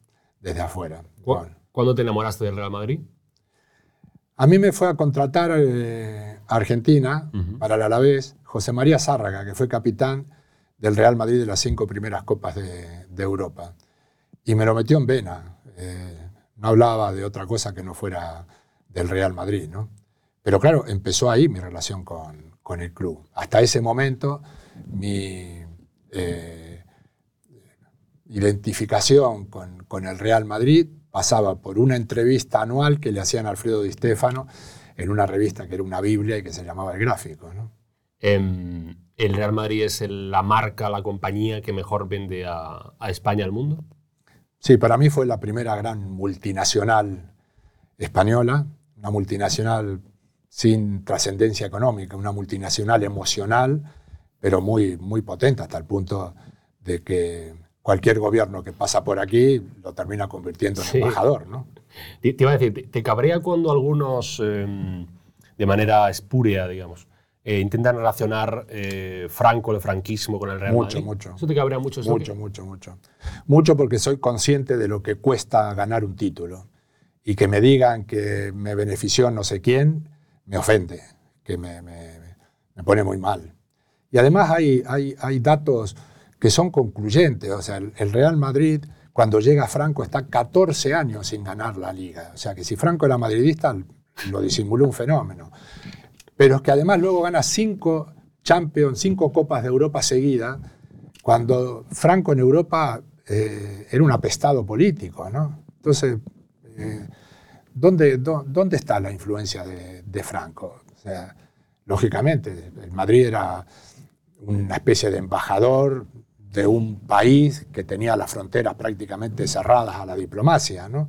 Desde afuera. ¿Cu- Bueno. ¿Cuándo te enamoraste del Real Madrid? A mí me fue a contratar eh, a Argentina para el Alavés José María Zárraga, que fue capitán del Real Madrid de las cinco primeras copas de, de Europa. Y me lo metió en vena. Eh, no hablaba de otra cosa que no fuera del Real Madrid, ¿no? Pero claro, empezó ahí mi relación con, con el club. Hasta ese momento, mi eh, identificación con, con el Real Madrid pasaba por una entrevista anual que le hacían a Alfredo Di Stefano en una revista que era una Biblia y que se llamaba El Gráfico. ¿no? Em, ¿El Real Madrid es el- la marca, la compañía que mejor vende a, a España al mundo? Sí, para mí fue la primera gran multinacional española, una multinacional sin trascendencia económica, una multinacional emocional, pero muy, muy potente hasta el punto de que cualquier gobierno que pasa por aquí lo termina convirtiendo en Sí. embajador. ¿no? Te, te iba a decir, ¿te, te cabrea cuando algunos, em, de manera espúrea, digamos, eh, intentan relacionar eh, Franco, el franquismo con el Real Mucho, Madrid? mucho. ¿Eso te cabrea mucho? eso Mucho, que- mucho, mucho. Mucho porque soy consciente de lo que cuesta ganar un título. Y que me digan que me benefició no sé quién, me ofende, que me, me- me pone muy mal. Y además hay, hay, hay datos que son concluyentes. O sea, el, Real Madrid cuando llega Franco está 14 años sin ganar la liga. O sea que si Franco era madridista, lo disimuló un fenómeno. Pero es que además luego gana cinco Champions, cinco Copas de Europa seguidas, cuando Franco en Europa eh, era un apestado político. ¿no? Entonces, eh, ¿dónde, dónde, está la influencia de, Franco? O sea, lógicamente, el Madrid era una especie de embajador de un país que tenía las fronteras prácticamente cerradas a la diplomacia, ¿no?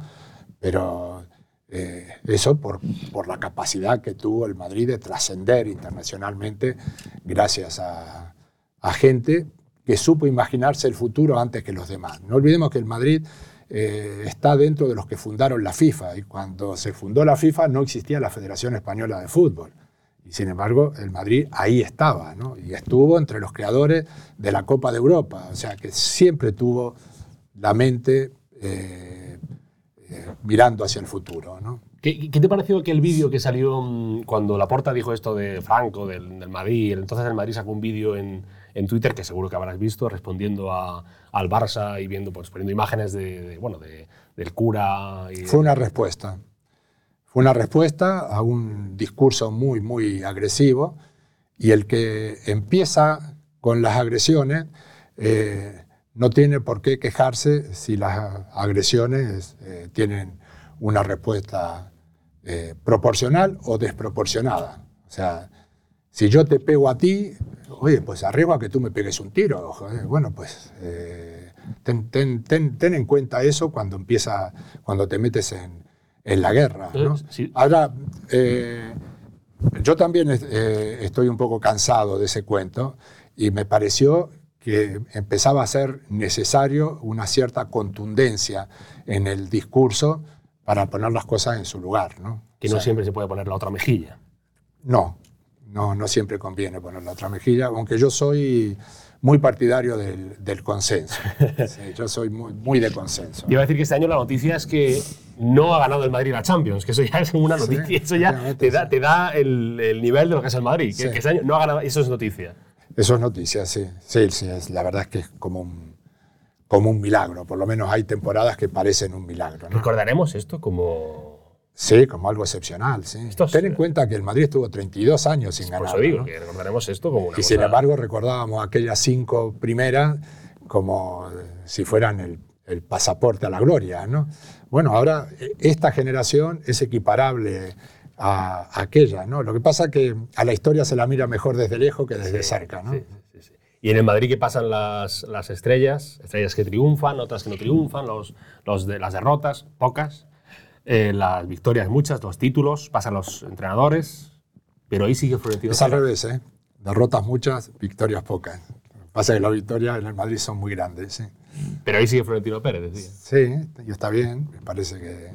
Pero eh, eso por, por, la capacidad que tuvo el Madrid de trascender internacionalmente gracias a, gente que supo imaginarse el futuro antes que los demás. No olvidemos que el Madrid eh, está dentro de los que fundaron la FIFA y cuando se fundó la FIFA no existía la Federación Española de Fútbol. Y sin embargo, el Madrid ahí estaba, ¿no? Y estuvo entre los creadores de la Copa de Europa. O sea, que siempre tuvo la mente eh, eh, mirando hacia el futuro, ¿no? ¿Qué, te pareció que el vídeo que salió mm, cuando Laporta dijo esto de Franco, del, Madrid? Entonces el Madrid sacó un vídeo en, en, Twitter que seguro que habrás visto, respondiendo a, al Barça y viendo, pues, poniendo imágenes de, bueno, de, del cura. Y Fue una respuesta. Una respuesta a un discurso muy, muy agresivo y el que empieza con las agresiones eh, no tiene por qué quejarse si las agresiones eh, tienen una respuesta eh, proporcional o desproporcionada. O sea, si yo te pego a ti, oye, pues arriba que tú me pegues un tiro. Bueno, pues ten, ten, en cuenta eso cuando empieza, cuando te metes en, en la guerra. ¿no? Ahora, eh, yo también eh, estoy un poco cansado de ese cuento y me pareció que empezaba a ser necesario una cierta contundencia en el discurso para poner las cosas en su lugar. ¿no? Que no siempre se puede poner la otra mejilla. No, no, no siempre conviene poner la otra mejilla, aunque yo soy muy partidario del, consenso. yo soy muy, muy de consenso. Iba a decir que este año la noticia es que no ha ganado el Madrid la Champions, que eso ya es una noticia, eso ya te da, te da el, nivel de lo que es el Madrid, que, este año no ha ganado, eso es noticia. Eso es noticia, sí. Sí, sí es, la verdad es que es como un, como un milagro, por lo menos hay temporadas que parecen un milagro. ¿Recordaremos esto como Sí, como algo excepcional. Sí. Ten en cuenta que el Madrid estuvo 32 años sin ganar. digo, que recordaremos esto como una Y sin embargo recordábamos aquellas cinco primeras como si fueran el, pasaporte a la gloria. ¿no? Bueno, ahora esta generación es equiparable a, aquella. ¿no? Lo que pasa es que a la historia se la mira mejor desde lejos que desde cerca. ¿no? y en el Madrid que pasan las, las, estrellas, estrellas que triunfan, otras que no triunfan, los, los de, las derrotas, pocas. Eh, las victorias muchas, los títulos, pasan los entrenadores, pero ahí sigue Florentino Es al revés, ¿eh? Derrotas muchas, victorias pocas. Pasa que las victorias en el Madrid son muy grandes, sí. Pero ahí sigue Florentino Pérez, decía. Sí, y está bien, me parece que...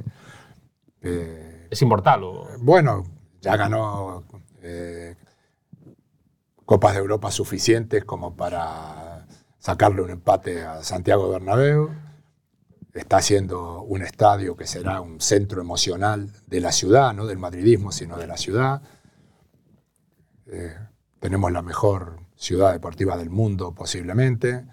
¿Es inmortal o...? Bueno, ya ganó eh, Copas de Europa suficientes como para sacarle un empate a Santiago Bernabéu está haciendo un estadio que será un centro emocional de la ciudad, no del madridismo, sino de la ciudad. Eh, tenemos la mejor ciudad deportiva del mundo posiblemente,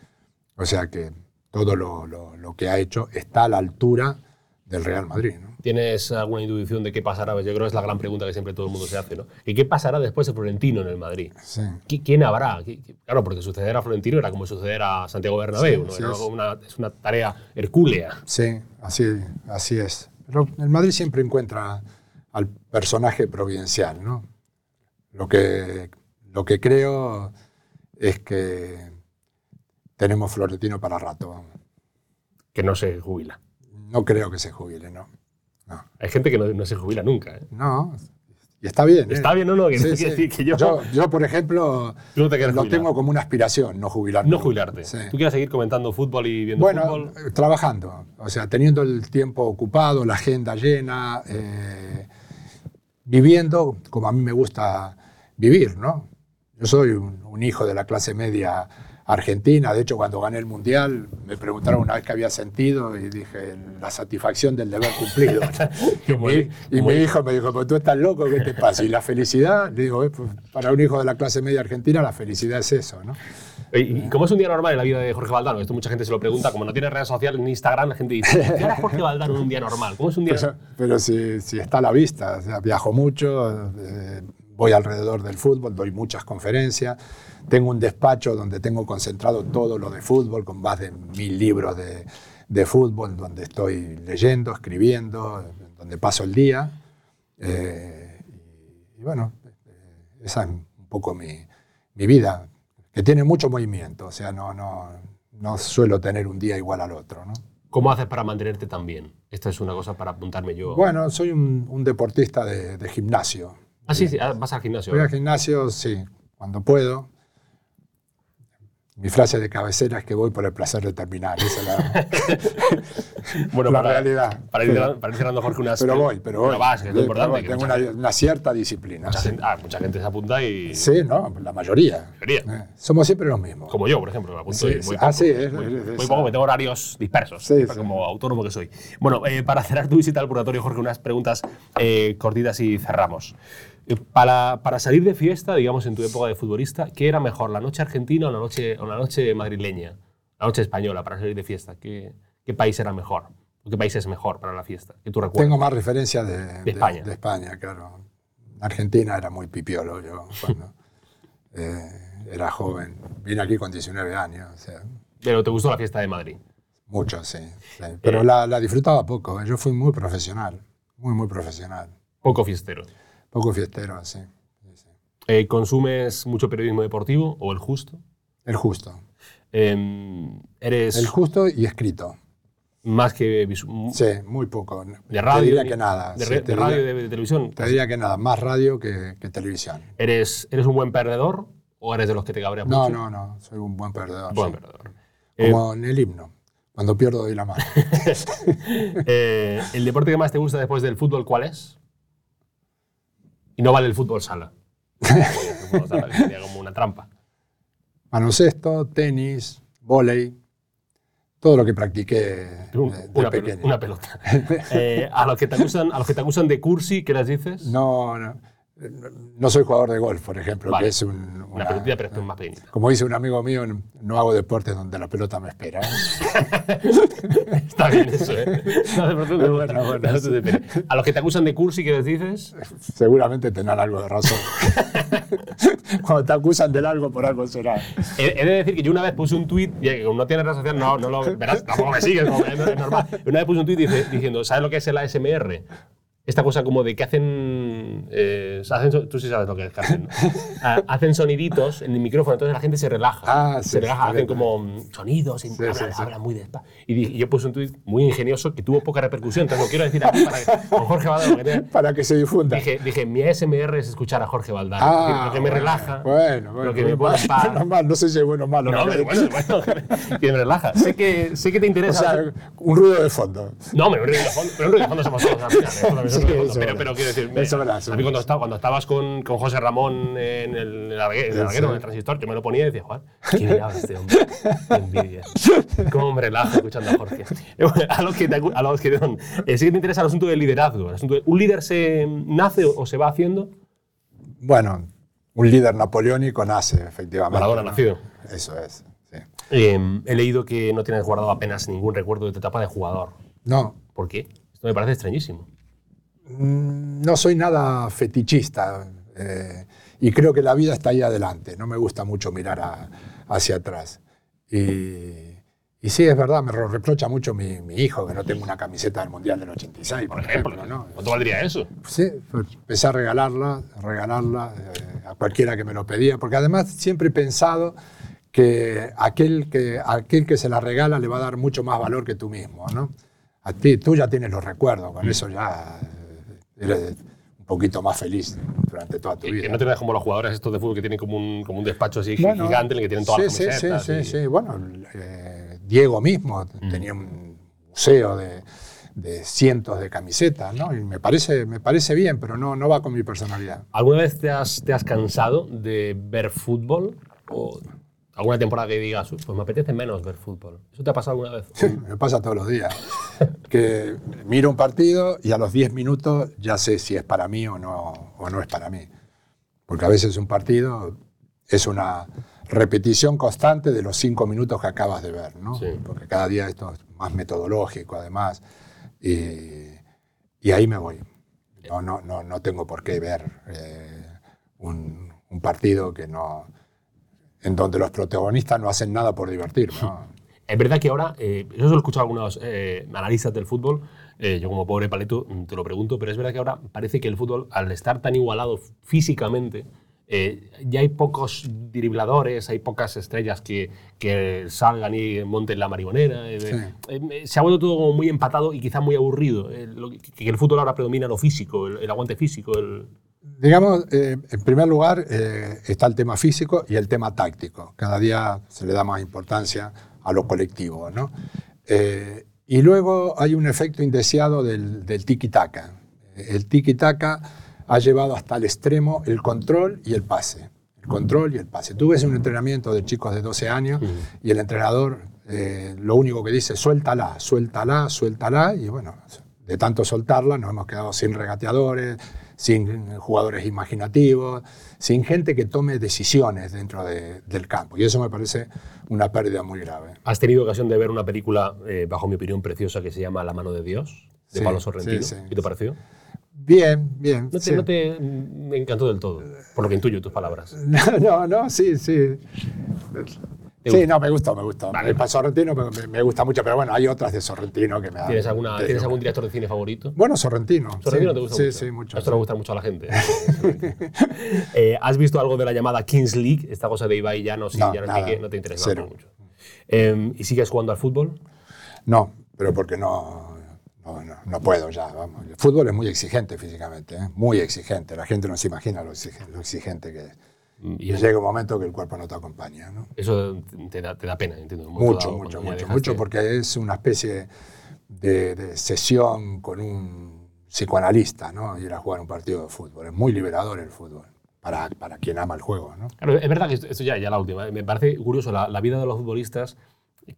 o sea que todo lo, lo que ha hecho está a la altura del Real Madrid. ¿Tienes alguna intuición de qué pasará? Yo creo que es la gran pregunta que siempre todo el mundo se hace. ¿no? ¿Y qué pasará después de Florentino en el Madrid? ¿Quién habrá? Claro, porque suceder a Florentino era como suceder a Santiago Bernabéu. es. Una, tarea hercúlea. Sí, así, así es. Pero el Madrid siempre encuentra al personaje providencial. ¿no? Lo, que, lo que creo es que tenemos Florentino para rato. Que no se jubila. No creo que se jubile, no. Hay gente que no, se jubila nunca. ¿eh? No, y está bien. Está ¿eh? bien, no, no, que, que yo, yo, por ejemplo, lo tengo como una aspiración, no jubilarme. No jubilarte. ¿Tú quieres seguir comentando fútbol y viendo bueno, fútbol? Bueno, trabajando. O sea, teniendo el tiempo ocupado, la agenda llena, viviendo como a mí me gusta vivir, ¿no? Yo soy un hijo de la clase media Argentina. De hecho, cuando gané el Mundial, me preguntaron una vez qué había sentido y dije, la satisfacción del deber cumplido. (laughs) y, mi, hijo me dijo, pues tú estás loco, ¿qué te pasa? Y la felicidad, digo, eh, pues, para un hijo de la clase media argentina, la felicidad es eso, ¿no? ¿Y cómo es un día normal en la vida de Jorge Valdano? Esto mucha gente se lo pregunta. Como no tiene redes sociales ni Instagram, la gente dice, ¿qué hará Jorge Valdano en un día normal? ¿Cómo es un día Pero, pero si, si está a la vista, o sea, viajo mucho, eh, voy alrededor del fútbol, doy muchas conferencias, tengo un despacho donde tengo concentrado todo lo de fútbol, con más de mil libros de, de fútbol, donde estoy leyendo, escribiendo, donde paso el día. Eh, y, y bueno, eh, esa es un poco mi, mi vida, que tiene mucho movimiento, o sea, no, no, no suelo tener un día igual al otro. ¿no? ¿Cómo haces para mantenerte tan bien? Esta es una cosa para apuntarme yo. Bueno, soy un, un deportista de, de gimnasio. Ah, sí, sí, ah, vas al gimnasio. Voy al gimnasio, sí, cuando puedo. Mi frase de cabecera es que voy por el placer de terminar. Esa es la, (laughs) bueno, la para, realidad. Para ir, cerrando- para ir cerrando, Jorge, unas. Pero voy, pero voy. Pero es lo importante. Tengo una, una cierta disciplina. mucha sí. gente, ah, mucha gente se apunta y. Sí, no, la mayoría. Mayoría. Eh, Somos siempre los mismos. Como yo, por ejemplo, me apunto Sí, y sí. voy Ah, poco, sí, es- voy, es- poco, me tengo horarios dispersos, Sí, como autónomo que soy. Bueno, eh, para cerrar tu visita al purgatorio, Jorge, unas preguntas eh, cortitas y cerramos. Eh, para, para salir de fiesta, digamos, en tu época de futbolista, ¿qué era mejor, la noche argentina o la noche, o la noche madrileña? La noche española, para salir de fiesta. ¿Qué, qué país era mejor? ¿O qué país es mejor para la fiesta? Que tú recuerdas. Tengo más referencias de, de- España. de España, claro. Argentina era muy pipiolo yo (laughs) cuando eh, era joven. Vine aquí con 19 años, o sea, Pero te gustó la fiesta de Madrid. mucho, sí. sí. Pero la, la disfrutaba poco. ¿eh? Yo fui muy profesional, muy, muy profesional. Poco fiestero. Poco fiestero, sí. Eh, ¿Consumes mucho periodismo deportivo o el justo? El justo. Em, ¿Eres El justo y escrito. más que Sí, muy poco. de radio? Te diría que nada. De, sí, radio, diría- de, de televisión. Te diría que nada, más radio que, que televisión. ¿Eres, ¿Eres un buen perdedor o eres de los que te cabrean No, mucho? no, no, soy un buen perdedor. Buen sí. perdedor. Eh, Como en el himno, cuando pierdo doy la mano. (laughs) eh, ¿El deporte que más te gusta después del fútbol cuál es? Y no vale el fútbol sala. (laughs) el fútbol sala, que sería como una trampa. Baloncesto, tenis, vóley, todo lo que practiqué Un- de una, pelota. (laughs) Eh, a, los que te acusan, a los que te acusan de cursi, ¿qué les dices? No, no, no soy jugador de golf, por ejemplo, Vale. que es un, una, una- pelotita, pero es más pequeñita. Como dice un amigo mío, no, no hago deportes donde la pelota me espera. ¿eh? (laughs) Está bien eso, ¿eh? No, de pronto. Bueno, No te desesperes. A los que te acusan de cursi, ¿qué les dices? Seguramente tendrán algo de razón. (laughs) Cuando te acusan de algo, por algo será. He, he de decir que yo una vez puse un tuit, y como no tienes red social, no, no lo verás, tampoco me sigues, como es normal. Una vez puse un tuit diciendo, ¿sabes lo que es el ASMR? Esta cosa como de que hacen, eh, hacen tú sí sabes lo que es que hacen, ¿no? (laughs) Ah, hacen soniditos en el micrófono, entonces la gente se relaja. Ah, sí, se relaja, hacen como mm, sonidos, Sí, hablan, sí, hablan muy despacio. Y, y yo puse un tuit muy ingenioso que tuvo poca repercusión, entonces lo quiero decir aquí para que, con Jorge tiene- (laughs) Para que se difunda. Dije, dije, mi ASMR es escuchar a Jorge Valdano. Ah, lo que me bueno, relaja. Bueno, bueno. lo que me pone paz. menos mal, no sé si es bueno o malo. No, pero bueno, bueno, (laughs) que me relaja. Sé que, sé que te O interesa. sea, un ruido de fondo. no, pero un ruido de fondo, pero un ruido de fondo somos todos Sí, eso pero, pero quiero decir. Eso es verdad, eso a mí cuando, estaba, cuando estabas con, con José Ramón en el, en el Arguero, en el, transistor, yo me lo ponía y decía, ¿quién era este hombre? Qué envidia. (laughs) Cómo me relaja escuchando a Jorge. A los que, te, a los que perdón, eh, sí que te interesa el asunto del liderazgo. el asunto de- ¿Un líder se nace o, o se va haciendo? Bueno, un líder napoleónico nace, efectivamente. Maradona ¿no? nació. Eso es. sí. Eh, he leído que no tienes guardado apenas ningún recuerdo de tu etapa de jugador. No, ¿Por qué? Esto me parece extrañísimo. Mm, no soy nada fetichista eh, y creo que la vida está ahí adelante. No me gusta mucho mirar a- hacia atrás. Y, y sí, es verdad, me reprocha mucho mi, mi hijo que no tengo una camiseta del Mundial del 86, por, Por ejemplo, ejemplo. ¿no? ¿Cuánto valdría eso? Sí, pues, empecé a regalarla, a regalarla eh, a cualquiera que me lo pedía, porque además siempre he pensado que aquel, que aquel que se la regala le va a dar mucho más valor que tú mismo, ¿no? A ti, tú ya tienes los recuerdos, Mm. con eso ya eres un poquito más feliz durante toda tu vida. que no te veas como los jugadores estos de fútbol que tienen como un, como un despacho así Bueno, gigante en el que tienen todas sí, las sí, camisetas. Sí, sí, y- sí. Bueno, eh, Diego mismo Mm. tenía un museo de, de cientos de camisetas, ¿no? Y me parece, me parece bien, pero no, no va con mi personalidad. ¿Alguna vez te has, te has cansado de ver fútbol? ¿O alguna temporada que digas, "Uf, pues me apetece menos ver fútbol? ¿Eso te ha pasado alguna vez? Me pasa todos los días. (laughs) Que miro un partido y a los 10 minutos ya sé si es para mí o no, o no es para mí. Porque a veces un partido es una repetición constante de los cinco minutos que acabas de ver, ¿no? Porque cada día esto es más metodológico, además. Y, y ahí me voy. No, no, no, no tengo por qué ver eh, un, un, partido que no, en donde los protagonistas no hacen nada por divertirme. (laughs) Es verdad que ahora, eh, eso lo he escuchado algunos eh, analistas del fútbol, eh, yo como pobre paleto te lo pregunto, pero es verdad que ahora parece que el fútbol, al estar tan igualado físicamente, eh, ya hay pocos dribladores, hay pocas estrellas que, que salgan y monten la maribonera. Eh, eh, se ha vuelto todo como muy empatado y quizá muy aburrido. que, el fútbol ahora predomina lo físico, el, aguante físico. El... Digamos, en primer lugar está el tema físico y el tema táctico. Cada día se le da más importancia a lo colectivo. ¿no? y luego hay un efecto indeseado del, del tiki-taka. El tiki-taka ha llevado hasta el extremo el control y el pase. El control y el pase. Tú ves un entrenamiento de chicos de 12 años y el entrenador eh, lo único que dice, suéltala, suéltala, suéltala, y bueno, de tanto soltarla nos hemos quedado sin regateadores, sin jugadores imaginativos, sin gente que tome decisiones dentro del campo. Y eso me parece una pérdida muy grave. ¿Has tenido ocasión de ver una película, eh, bajo mi opinión, preciosa que se llama La mano de Dios, de Pablo Sorrentino? ¿Qué te pareció? Bien, bien. No te, no te, encantó del todo, por lo que intuyo tus palabras. (laughs) No, no, sí, sí. Sí, no, me gusta, me gusta. Vale. El Sorrentino me, me, gusta mucho, pero bueno, hay otras de Sorrentino que me ¿Tienes, alguna, ¿tienes algún director de cine favorito? Bueno, Sorrentino. ¿Sorrentino te gusta sí, mucho? Sí, mucho. Esto le gusta mucho a la gente. (laughs) eh, ¿Has visto algo de la llamada Kings League? Esta cosa de Ibai ya no, sí, no, ya no, nada, no te interesa mucho. Eh, ¿Y sigues jugando al fútbol? No, pero porque no no, no, puedo ya, vamos. El fútbol es muy exigente físicamente, ¿eh? muy exigente. La gente no se imagina lo exigente, que es. Y llega un momento que el cuerpo no te acompaña. ¿no? Eso te da, te da pena, entiendo. Mucho, mucho, mucho, mucho, porque es una especie de, sesión con un psicoanalista, ¿no? Ir a jugar un partido de fútbol. Es muy liberador el fútbol. Para, para quien ama el juego. ¿no? Claro, es verdad que esto ya, ya la última. Me parece curioso la, la vida de los futbolistas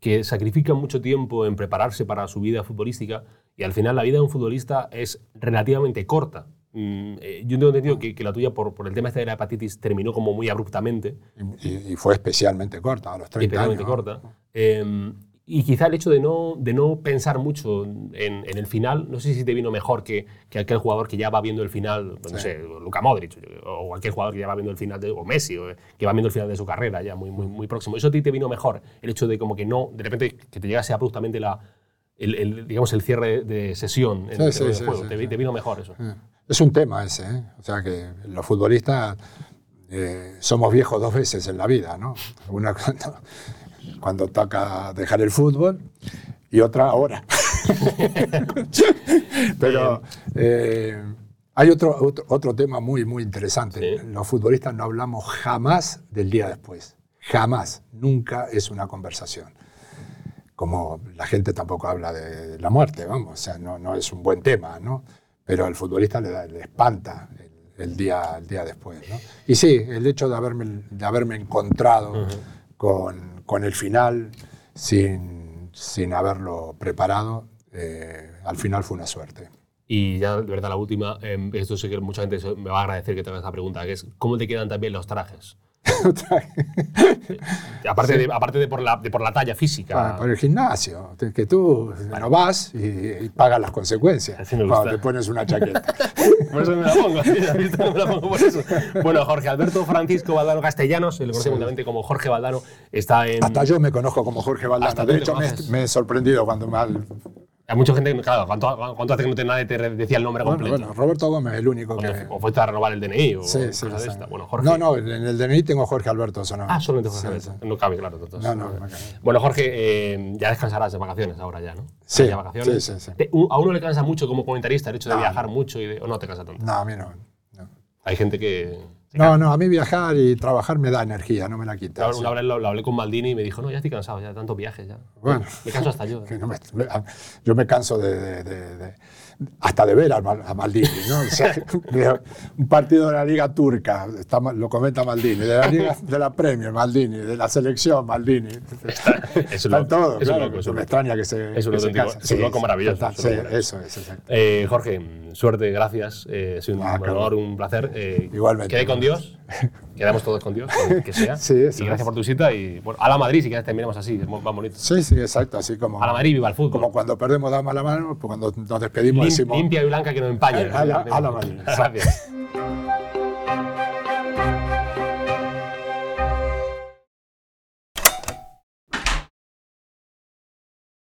que sacrifican mucho tiempo en prepararse para su vida futbolística y al final la vida de un futbolista es relativamente corta. Mm, eh, yo tengo entendido que, que, la tuya, por, por, el tema este de la hepatitis, terminó como muy abruptamente. Y, fue especialmente corta, a los 30 especialmente corta. Eh, y quizá el hecho de no, de no pensar mucho en, en, el final, no sé si te vino mejor que, que, aquel jugador que ya va viendo el final, no sé, Luka Modric, o aquel jugador que ya va viendo el final, de, o Messi, o que va viendo el final de su carrera ya muy, muy, muy próximo. ¿Eso a ti te vino mejor? El hecho de como que no, de repente, que te llegase abruptamente la, el, el digamos, el cierre de sesión en el juego. Te, te, vino mejor eso. Es un tema ese, ¿eh? O sea que los futbolistas eh, somos viejos dos veces en la vida, ¿no? Una (laughs) cuando, cuando toca dejar el fútbol y otra ahora. (laughs) Pero eh, hay otro, otro, otro, tema muy, muy interesante. Los futbolistas no hablamos jamás del día después. Jamás. Nunca es una conversación. Como la gente tampoco habla de la muerte, vamos. O sea, no, no es un buen tema, ¿no? Pero al futbolista le, le espanta el, el, día, el día después, ¿no? Y sí, el hecho de haberme, de haberme encontrado uh -huh. con con el final sin, sin haberlo preparado, eh, al final fue una suerte. Y ya, de verdad, la última, eh, esto sé que mucha gente me va a agradecer que te hagas esta pregunta, que es ¿cómo te quedan también los trajes? (laughs) aparte, de, aparte de, por la, de por la talla física. Bueno, por el gimnasio, que tú bueno, vas y, y, pagas las consecuencias cuando te pones una chaqueta. (laughs) por eso me la pongo, me la pongo por eso. Bueno, Jorge Alberto Francisco Valdano Castellanos, el conoce sí. como Jorge Valdano, está en... Hasta yo me conozco como Jorge Valdano. De hecho, me, me, he sorprendido cuando me, hay mucha gente, claro, ¿cuánto, cuánto hace que no te, nadie te decía el nombre bueno, completo? Bueno, Roberto Gómez, el único que... O fuiste a renovar el DNI o sí, sí, de esta. Bueno, Jorge... No, no, en el DNI tengo Jorge Alberto Sonó. Ah, solamente Jorge sí, Alberto. No cabe, claro. Entonces, no, no, no Bueno, Jorge, eh, ya descansarás de vacaciones ahora ya, ¿no? Sí, ya vacaciones. sí, sí, sí. A uno le cansa mucho como comentarista el hecho de no. viajar mucho y de, o no te cansa tanto. No, a mí no. no. Hay gente que no, no, a mí viajar y trabajar me da energía, no me la quita. Claro, una vez lo, lo, hablé con Maldini y me dijo, no, ya estoy cansado, ya de tantos viajes ya. Bueno. Me canso hasta yo. (laughs) No me, yo me canso de, de, de, hasta de ver a, a Maldini, ¿no? O sea, (laughs) un partido de la Liga Turca, está, lo comenta Maldini, de la (laughs) Liga de la Premier, Maldini, de la selección, Maldini. Está, es Están todos, es claro, loco, es me loco. extraña que se Es un, auténtico, es un loco maravilloso. Sí, eso es, exacto. Eh, Jorge, suerte, gracias. Eh, ha sido un ah, honor, claro. un placer. Eh, Igualmente. Quede con Dios (laughs) Quedamos todos con Dios, que sea. (laughs) Sí, y gracias es. por tu visita. Y bueno, a la Madrid, si quieres, terminamos así, es más bonito. Sí, sí, exacto. Así como, A la Madrid, viva el fútbol. como cuando perdemos damos la mano, pues cuando nos despedimos Lim- decimos limpia y blanca que no empañe. A la- a la Madrid. (laughs) Gracias.